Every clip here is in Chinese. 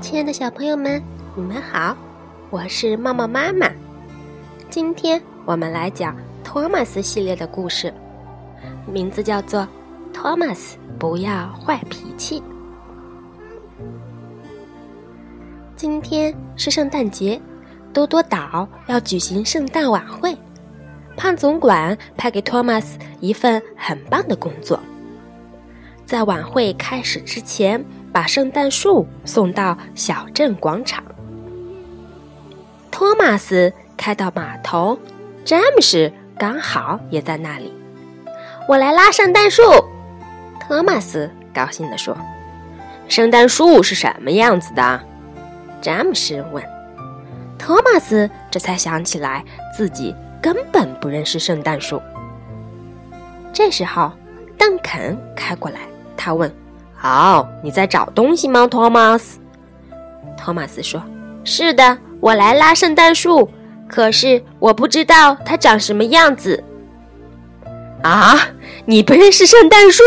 亲爱的小朋友们，你们好，我是茂茂妈妈。今天我们来讲托马斯系列的故事，名字叫做《托马斯不要坏脾气》。今天是圣诞节，多多岛要举行圣诞晚会。胖总管派给托马斯一份很棒的工作，在晚会开始之前，把圣诞树送到小镇广场。托马斯开到码头，詹姆士刚好也在那里。我来拉圣诞树，托马斯高兴地说：“圣诞树是什么样子的？”詹姆士问，托马斯这才想起来自己根本不认识圣诞树。这时候，邓肯开过来，他问：“哦，你在找东西吗，托马斯？”托马斯说：“是的，我来拉圣诞树，可是我不知道它长什么样子。”啊，你不认识圣诞树？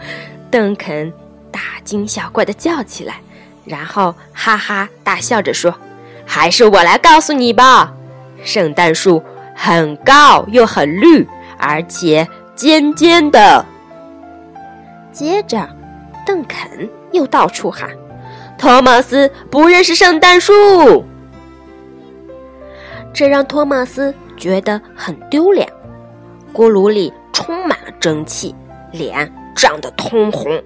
邓肯大惊小怪的叫起来。然后哈哈大笑着说：“还是我来告诉你吧，圣诞树很高又很绿，而且尖尖的。”接着，邓肯又到处喊：“托马斯不认识圣诞树。”这让托马斯觉得很丢脸。锅炉里充满了蒸汽，脸涨得通红。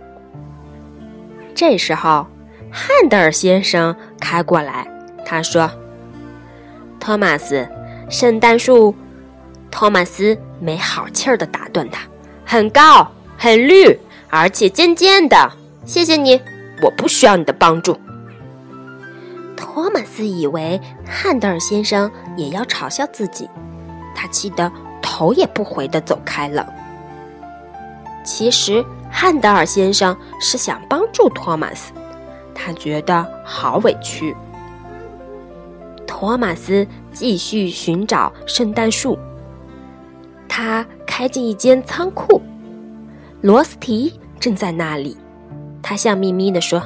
这时候。汉德尔先生开过来，他说：“托马斯，圣诞树。”托马斯没好气儿的打断他：“很高，很绿，而且尖尖的。谢谢你，我不需要你的帮助。”托马斯以为汉德尔先生也要嘲笑自己，他气得头也不回的走开了。其实汉德尔先生是想帮助托马斯。他觉得好委屈。托马斯继续寻找圣诞树。他开进一间仓库，罗斯提正在那里。他笑眯眯地说：“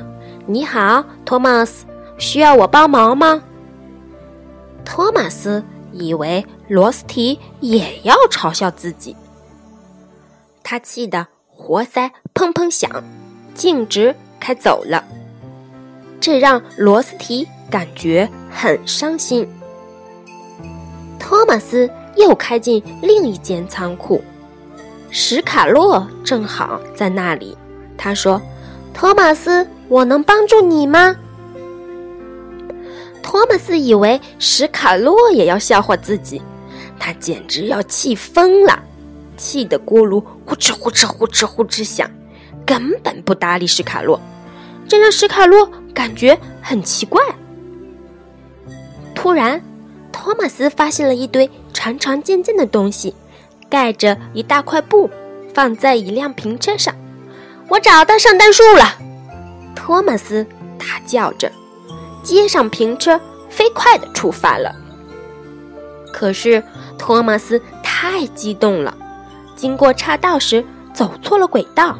你好，托马斯，需要我帮忙吗？”托马斯以为罗斯提也要嘲笑自己，他气得活塞砰砰响，径直开走了。这让罗斯提感觉很伤心。托马斯又开进另一间仓库，史卡洛正好在那里。他说：“托马斯，我能帮助你吗？”托马斯以为史卡洛也要笑话自己，他简直要气疯了，气得锅炉呼哧呼哧呼哧呼哧响，根本不搭理史卡洛。这让史卡洛感觉很奇怪。突然，托马斯发现了一堆长长尖尖的东西，盖着一大块布，放在一辆平车上。我找到圣诞树了！托马斯大叫着，接上平车，飞快地出发了。可是，托马斯太激动了，经过岔道时走错了轨道。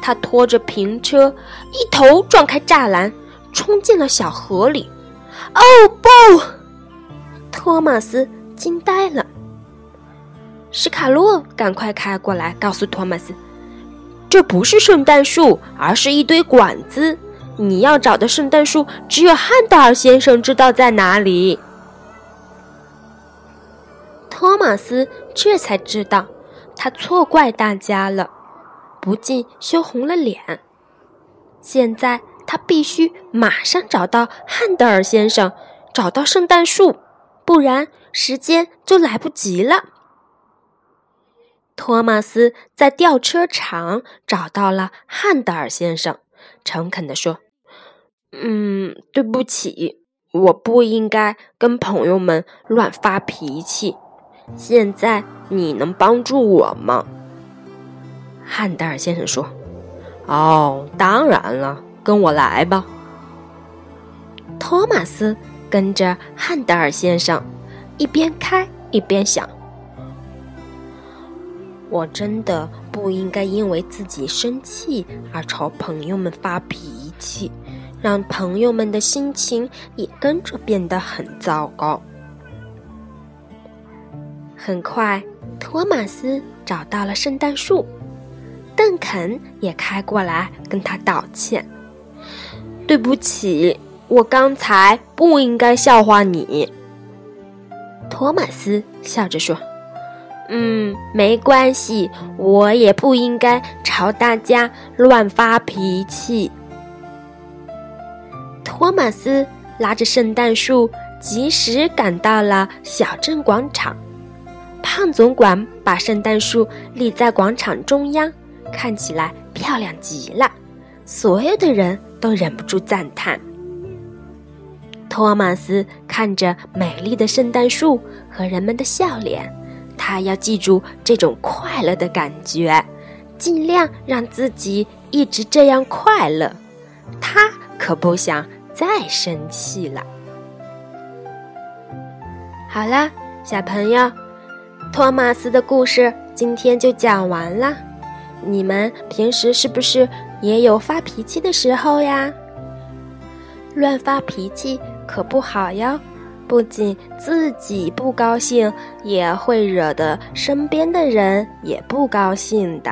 他拖着平车，一头撞开栅栏，冲进了小河里。哦不！托马斯惊呆了。史卡洛赶快开过来，告诉托马斯：“这不是圣诞树，而是一堆管子。你要找的圣诞树，只有汉德尔先生知道在哪里。”托马斯这才知道，他错怪大家了。不禁羞红了脸。现在他必须马上找到汉德尔先生，找到圣诞树，不然时间就来不及了。托马斯在吊车厂找到了汉德尔先生，诚恳地说：“嗯，对不起，我不应该跟朋友们乱发脾气。现在你能帮助我吗？”汉德尔先生说：“哦，当然了，跟我来吧。”托马斯跟着汉德尔先生，一边开一边想：“我真的不应该因为自己生气而朝朋友们发脾气，让朋友们的心情也跟着变得很糟糕。很快，托马斯找到了圣诞树，邓肯也开过来跟他道歉：“对不起，我刚才不应该笑话你。”托马斯笑着说：“嗯，没关系，我也不应该朝大家乱发脾气。”托马斯拉着圣诞树，及时赶到了小镇广场。胖总管把圣诞树立在广场中央，看起来漂亮极了，所有的人都忍不住赞叹。托马斯看着美丽的圣诞树和人们的笑脸，他要记住这种快乐的感觉，尽量让自己一直这样快乐。他可不想再生气了。好了，小朋友，托马斯的故事今天就讲完了。你们平时是不是也有发脾气的时候呀？乱发脾气。可不好哟，不仅自己不高兴，也会惹得身边的人也不高兴的。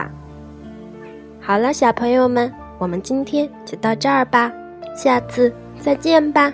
好了，小朋友们，我们今天就到这儿吧，下次再见吧。